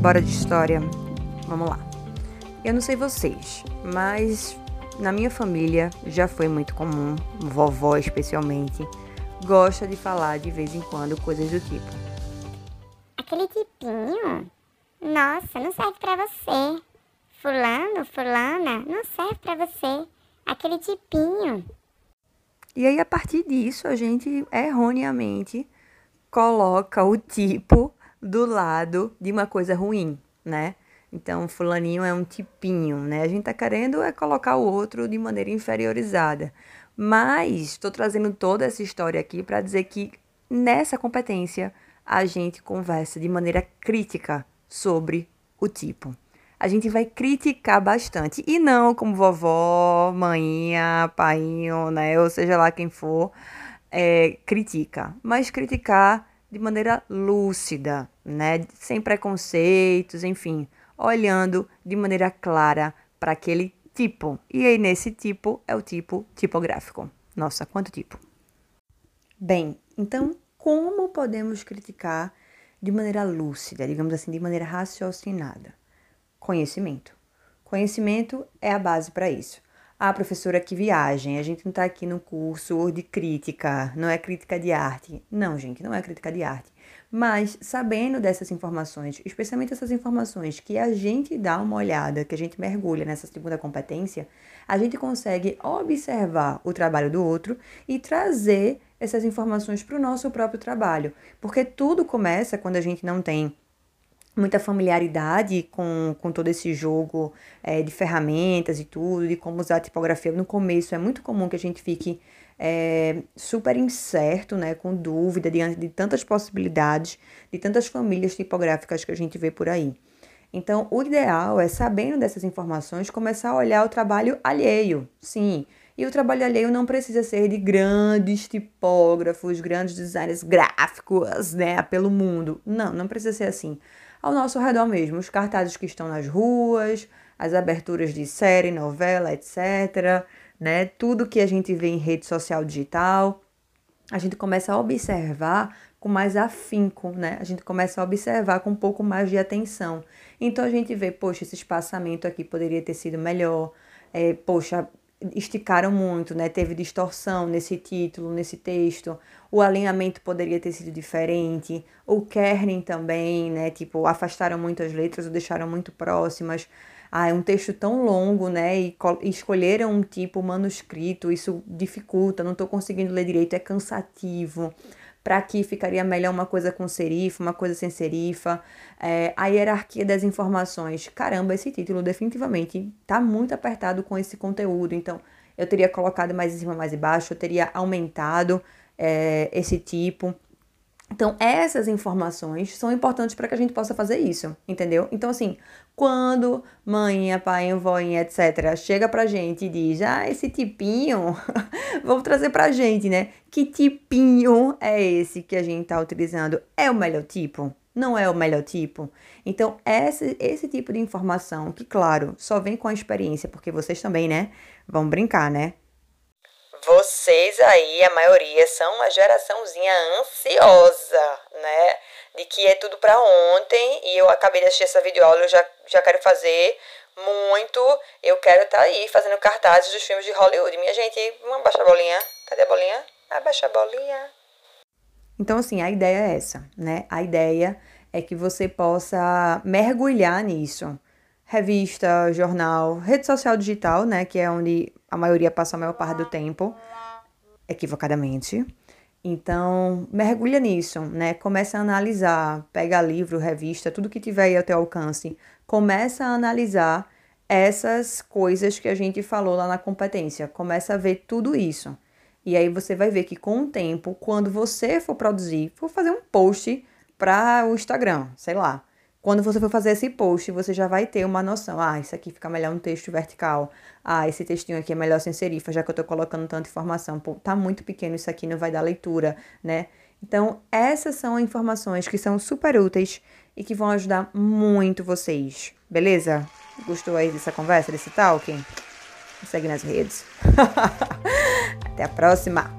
Bora de história. Vamos lá. Eu não sei vocês, mas na minha família já foi muito comum, vovó especialmente, gosta de falar de vez em quando coisas do tipo. Aquele tipinho? Nossa, não serve para você. Fulano, fulana, não serve para você. Aquele tipinho. E aí, a partir disso, a gente erroneamente coloca o tipo do lado de uma coisa ruim, né? Então, fulaninho é um tipinho, né? A gente tá querendo é colocar o outro de maneira inferiorizada. Mas estou trazendo toda essa história aqui para dizer que nessa competência a gente conversa de maneira crítica sobre o tipo. A gente vai criticar bastante e não como vovó, mãinha, painho, né? Ou seja lá quem for, é, critica, mas criticar de maneira lúcida, né? Sem preconceitos, enfim, olhando de maneira clara para aquele tipo. E aí, nesse tipo, é o tipo tipográfico. Nossa, quanto tipo! Bem, então, como podemos criticar de maneira lúcida, digamos assim, de maneira raciocinada? Conhecimento. Conhecimento é a base para isso. Ah, professora, que viagem. A gente não está aqui no curso de crítica, não é crítica de arte. Não, gente, não é crítica de arte. Mas sabendo dessas informações, especialmente essas informações que a gente dá uma olhada, que a gente mergulha nessa segunda competência, a gente consegue observar o trabalho do outro e trazer essas informações para o nosso próprio trabalho. Porque tudo começa quando a gente não tem muita familiaridade com, com todo esse jogo é, de ferramentas e tudo, de como usar a tipografia. No começo é muito comum que a gente fique é, super incerto, né, com dúvida diante de tantas possibilidades, de tantas famílias tipográficas que a gente vê por aí. Então, o ideal é, sabendo dessas informações, começar a olhar o trabalho alheio, sim. E o trabalho alheio não precisa ser de grandes tipógrafos, grandes designers gráficos, né, pelo mundo. Não, não precisa ser assim ao nosso redor mesmo, os cartazes que estão nas ruas, as aberturas de série, novela, etc. Né? Tudo que a gente vê em rede social digital, a gente começa a observar com mais afinco, né? A gente começa a observar com um pouco mais de atenção. Então a gente vê, poxa, esse espaçamento aqui poderia ter sido melhor. É, poxa, esticaram muito, né? Teve distorção nesse título, nesse texto. O alinhamento poderia ter sido diferente. O kerning também, né? Tipo, afastaram muito as letras ou deixaram muito próximas. Ah, é um texto tão longo, né? E escolheram um tipo manuscrito, isso dificulta, não estou conseguindo ler direito, é cansativo para que ficaria melhor uma coisa com serifa, uma coisa sem serifa, é, a hierarquia das informações. Caramba, esse título definitivamente está muito apertado com esse conteúdo, então eu teria colocado mais em cima, mais embaixo, eu teria aumentado é, esse tipo. Então, essas informações são importantes para que a gente possa fazer isso, entendeu? Então, assim, quando mãe, pai, avó, etc., chega pra gente e diz, ah, esse tipinho, vamos trazer pra gente, né? Que tipinho é esse que a gente tá utilizando? É o melhor tipo? Não é o melhor tipo? Então, esse, esse tipo de informação, que, claro, só vem com a experiência, porque vocês também, né, vão brincar, né? Vocês aí, a maioria, são uma geraçãozinha ansiosa, né? De que é tudo para ontem e eu acabei de assistir essa videoaula, eu já, já quero fazer muito. Eu quero estar tá aí fazendo cartazes dos filmes de Hollywood. Minha gente, vamos abaixar a bolinha? Cadê a bolinha? Abaixa a bolinha. Então, assim, a ideia é essa, né? A ideia é que você possa mergulhar nisso revista, jornal, rede social digital, né, que é onde a maioria passa a maior parte do tempo, equivocadamente. Então, mergulha nisso, né? Começa a analisar, pega livro, revista, tudo que tiver aí ao teu alcance. Começa a analisar essas coisas que a gente falou lá na competência. Começa a ver tudo isso. E aí você vai ver que com o tempo, quando você for produzir, for fazer um post para o Instagram, sei lá, quando você for fazer esse post, você já vai ter uma noção. Ah, isso aqui fica melhor um texto vertical. Ah, esse textinho aqui é melhor sem serifa, já que eu tô colocando tanta informação. Pô, tá muito pequeno isso aqui, não vai dar leitura, né? Então, essas são informações que são super úteis e que vão ajudar muito vocês. Beleza? Gostou aí dessa conversa, desse talk? Me segue nas redes. Até a próxima!